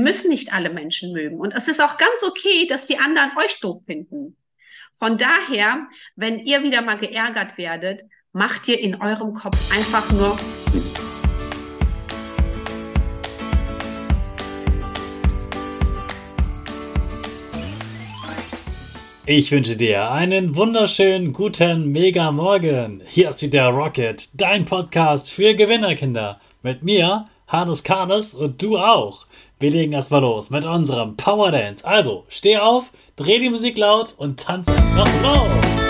müssen nicht alle Menschen mögen. Und es ist auch ganz okay, dass die anderen euch doof finden. Von daher, wenn ihr wieder mal geärgert werdet, macht ihr in eurem Kopf einfach nur Ich wünsche dir einen wunderschönen guten Mega Morgen. Hier ist wieder Rocket, dein Podcast für Gewinnerkinder. Mit mir, Hannes Karnes und du auch. Wir legen erstmal los mit unserem Power Dance. Also, steh auf, dreh die Musik laut und tanze einfach los.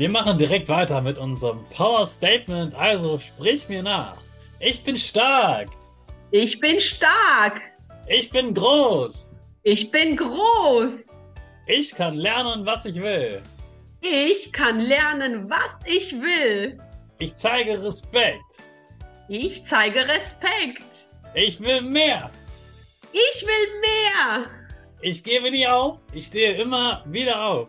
Wir machen direkt weiter mit unserem Power Statement. Also sprich mir nach. Ich bin stark. Ich bin stark. Ich bin groß. Ich bin groß. Ich kann lernen, was ich will. Ich kann lernen, was ich will. Ich zeige Respekt. Ich zeige Respekt. Ich will mehr. Ich will mehr. Ich gebe nie auf, ich stehe immer wieder auf.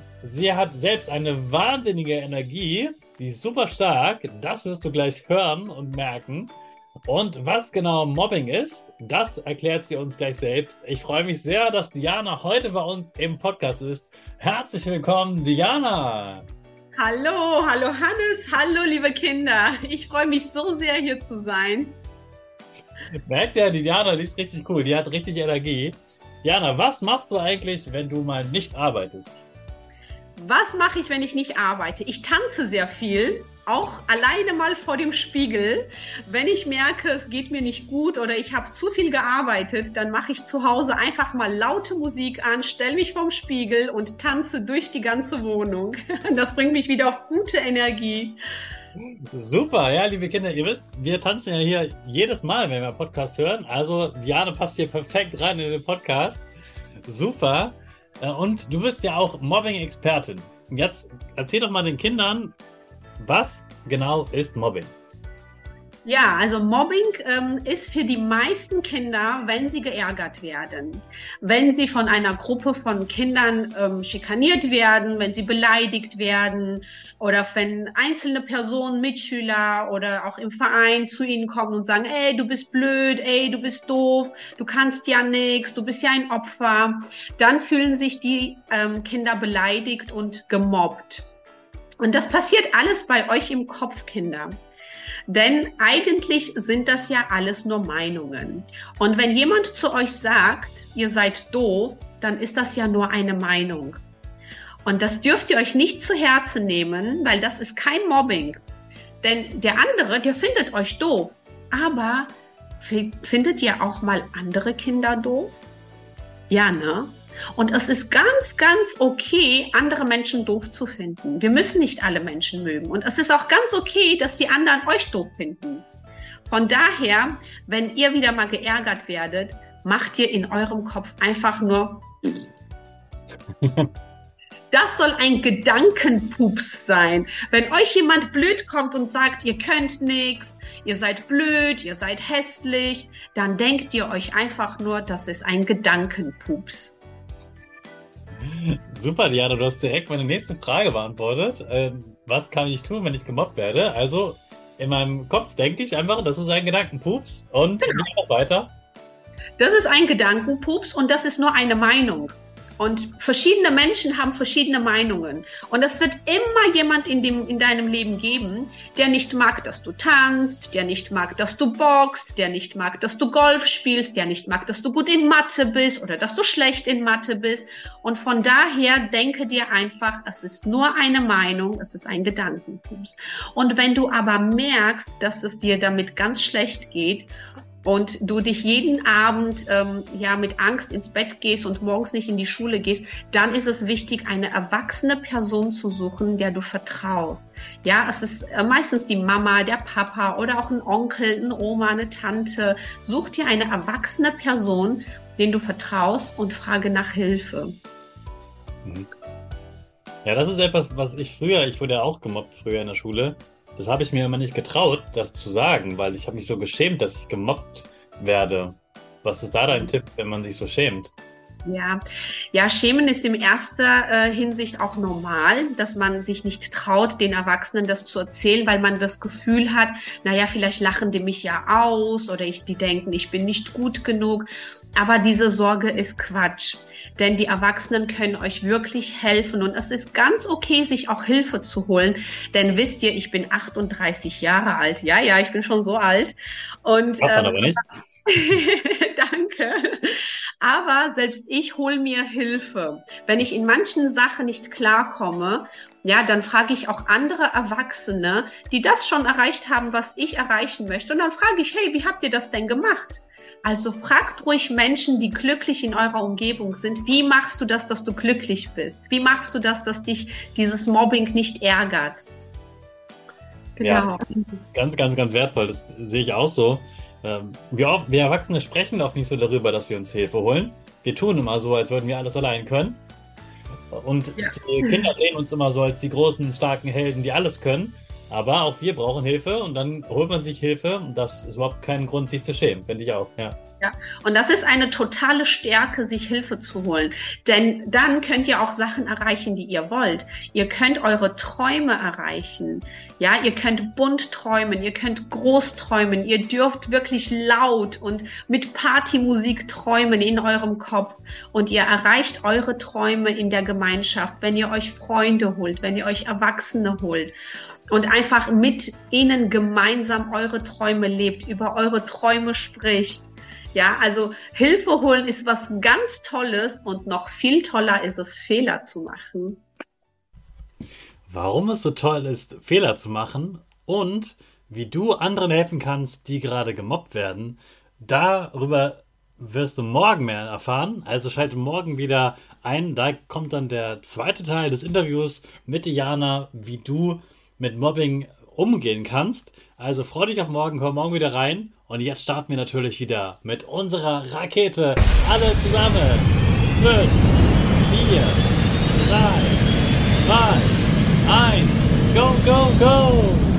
Sie hat selbst eine wahnsinnige Energie, die ist super stark. Das wirst du gleich hören und merken. Und was genau Mobbing ist, das erklärt sie uns gleich selbst. Ich freue mich sehr, dass Diana heute bei uns im Podcast ist. Herzlich willkommen, Diana. Hallo, hallo Hannes, hallo liebe Kinder. Ich freue mich so sehr hier zu sein. Merkt ja, die Diana, die ist richtig cool, die hat richtig Energie. Jana, was machst du eigentlich, wenn du mal nicht arbeitest? Was mache ich, wenn ich nicht arbeite? Ich tanze sehr viel, auch alleine mal vor dem Spiegel. Wenn ich merke, es geht mir nicht gut oder ich habe zu viel gearbeitet, dann mache ich zu Hause einfach mal laute Musik an, stelle mich vorm Spiegel und tanze durch die ganze Wohnung. Das bringt mich wieder auf gute Energie. Super, ja, liebe Kinder, ihr wisst, wir tanzen ja hier jedes Mal, wenn wir Podcast hören. Also Diane passt hier perfekt rein in den Podcast. Super. Äh, und du bist ja auch Mobbing-Expertin. Jetzt erzähl doch mal den Kindern, was genau ist Mobbing? Ja, also Mobbing ähm, ist für die meisten Kinder, wenn sie geärgert werden, wenn sie von einer Gruppe von Kindern ähm, schikaniert werden, wenn sie beleidigt werden oder wenn einzelne Personen, Mitschüler oder auch im Verein zu ihnen kommen und sagen, ey, du bist blöd, ey, du bist doof, du kannst ja nichts, du bist ja ein Opfer, dann fühlen sich die ähm, Kinder beleidigt und gemobbt. Und das passiert alles bei euch im Kopf, Kinder. Denn eigentlich sind das ja alles nur Meinungen. Und wenn jemand zu euch sagt, ihr seid doof, dann ist das ja nur eine Meinung. Und das dürft ihr euch nicht zu Herzen nehmen, weil das ist kein Mobbing. Denn der andere, der findet euch doof. Aber findet ihr auch mal andere Kinder doof? Ja, ne? Und es ist ganz, ganz okay, andere Menschen doof zu finden. Wir müssen nicht alle Menschen mögen. Und es ist auch ganz okay, dass die anderen euch doof finden. Von daher, wenn ihr wieder mal geärgert werdet, macht ihr in eurem Kopf einfach nur. Das soll ein Gedankenpups sein. Wenn euch jemand blöd kommt und sagt, ihr könnt nichts, ihr seid blöd, ihr seid hässlich, dann denkt ihr euch einfach nur, das ist ein Gedankenpups. Super, Diana, du hast direkt meine nächste Frage beantwortet. Ähm, was kann ich tun, wenn ich gemobbt werde? Also, in meinem Kopf denke ich einfach, das ist ein Gedankenpups und genau. weiter. Das ist ein Gedankenpups und das ist nur eine Meinung. Und verschiedene Menschen haben verschiedene Meinungen. Und es wird immer jemand in, dem, in deinem Leben geben, der nicht mag, dass du tanzt, der nicht mag, dass du boxst, der nicht mag, dass du Golf spielst, der nicht mag, dass du gut in Mathe bist oder dass du schlecht in Mathe bist. Und von daher denke dir einfach, es ist nur eine Meinung, es ist ein Gedankenpups. Und wenn du aber merkst, dass es dir damit ganz schlecht geht und du dich jeden Abend ähm, ja mit Angst ins Bett gehst und morgens nicht in die Schule gehst, dann ist es wichtig, eine erwachsene Person zu suchen, der du vertraust. Ja, es ist äh, meistens die Mama, der Papa oder auch ein Onkel, eine Oma, eine Tante. Such dir eine erwachsene Person, den du vertraust und frage nach Hilfe. Mhm. Ja, das ist etwas, was ich früher, ich wurde ja auch gemobbt früher in der Schule. Das habe ich mir immer nicht getraut, das zu sagen, weil ich habe mich so geschämt, dass ich gemobbt werde. Was ist da dein Tipp, wenn man sich so schämt? Ja, ja, Schämen ist in erster äh, Hinsicht auch normal, dass man sich nicht traut, den Erwachsenen das zu erzählen, weil man das Gefühl hat, naja, vielleicht lachen die mich ja aus oder ich, die denken, ich bin nicht gut genug. Aber diese Sorge ist Quatsch denn die Erwachsenen können euch wirklich helfen und es ist ganz okay, sich auch Hilfe zu holen, denn wisst ihr, ich bin 38 Jahre alt. Ja, ja, ich bin schon so alt und ähm, aber nicht. Danke. Aber selbst ich hole mir Hilfe. Wenn ich in manchen Sachen nicht klarkomme, ja, dann frage ich auch andere Erwachsene, die das schon erreicht haben, was ich erreichen möchte. Und dann frage ich, hey, wie habt ihr das denn gemacht? Also fragt ruhig Menschen, die glücklich in eurer Umgebung sind, wie machst du das, dass du glücklich bist? Wie machst du das, dass dich dieses Mobbing nicht ärgert? Genau. Ja, ganz, ganz, ganz wertvoll. Das sehe ich auch so. Ähm, wir, wir Erwachsene sprechen auch nicht so darüber, dass wir uns Hilfe holen. Wir tun immer so, als würden wir alles allein können. Und ja. die Kinder sehen uns immer so als die großen, starken Helden, die alles können. Aber auch wir brauchen Hilfe und dann holt man sich Hilfe und das ist überhaupt kein Grund, sich zu schämen, finde ich auch, ja. Ja, und das ist eine totale Stärke, sich Hilfe zu holen. Denn dann könnt ihr auch Sachen erreichen, die ihr wollt. Ihr könnt eure Träume erreichen. Ja, ihr könnt bunt träumen, ihr könnt groß träumen, ihr dürft wirklich laut und mit Partymusik träumen in eurem Kopf. Und ihr erreicht eure Träume in der Gemeinschaft, wenn ihr euch Freunde holt, wenn ihr euch Erwachsene holt und einfach mit ihnen gemeinsam eure Träume lebt, über eure Träume spricht. Ja, also Hilfe holen ist was ganz Tolles und noch viel toller ist es, Fehler zu machen. Warum es so toll ist, Fehler zu machen und wie du anderen helfen kannst, die gerade gemobbt werden, darüber wirst du morgen mehr erfahren. Also schalte morgen wieder ein. Da kommt dann der zweite Teil des Interviews mit Diana, wie du mit Mobbing umgehen kannst. Also freu dich auf morgen, komm morgen wieder rein. Und jetzt starten wir natürlich wieder mit unserer Rakete. Alle zusammen. 5, 4, 3, 2, 1. Go, go, go!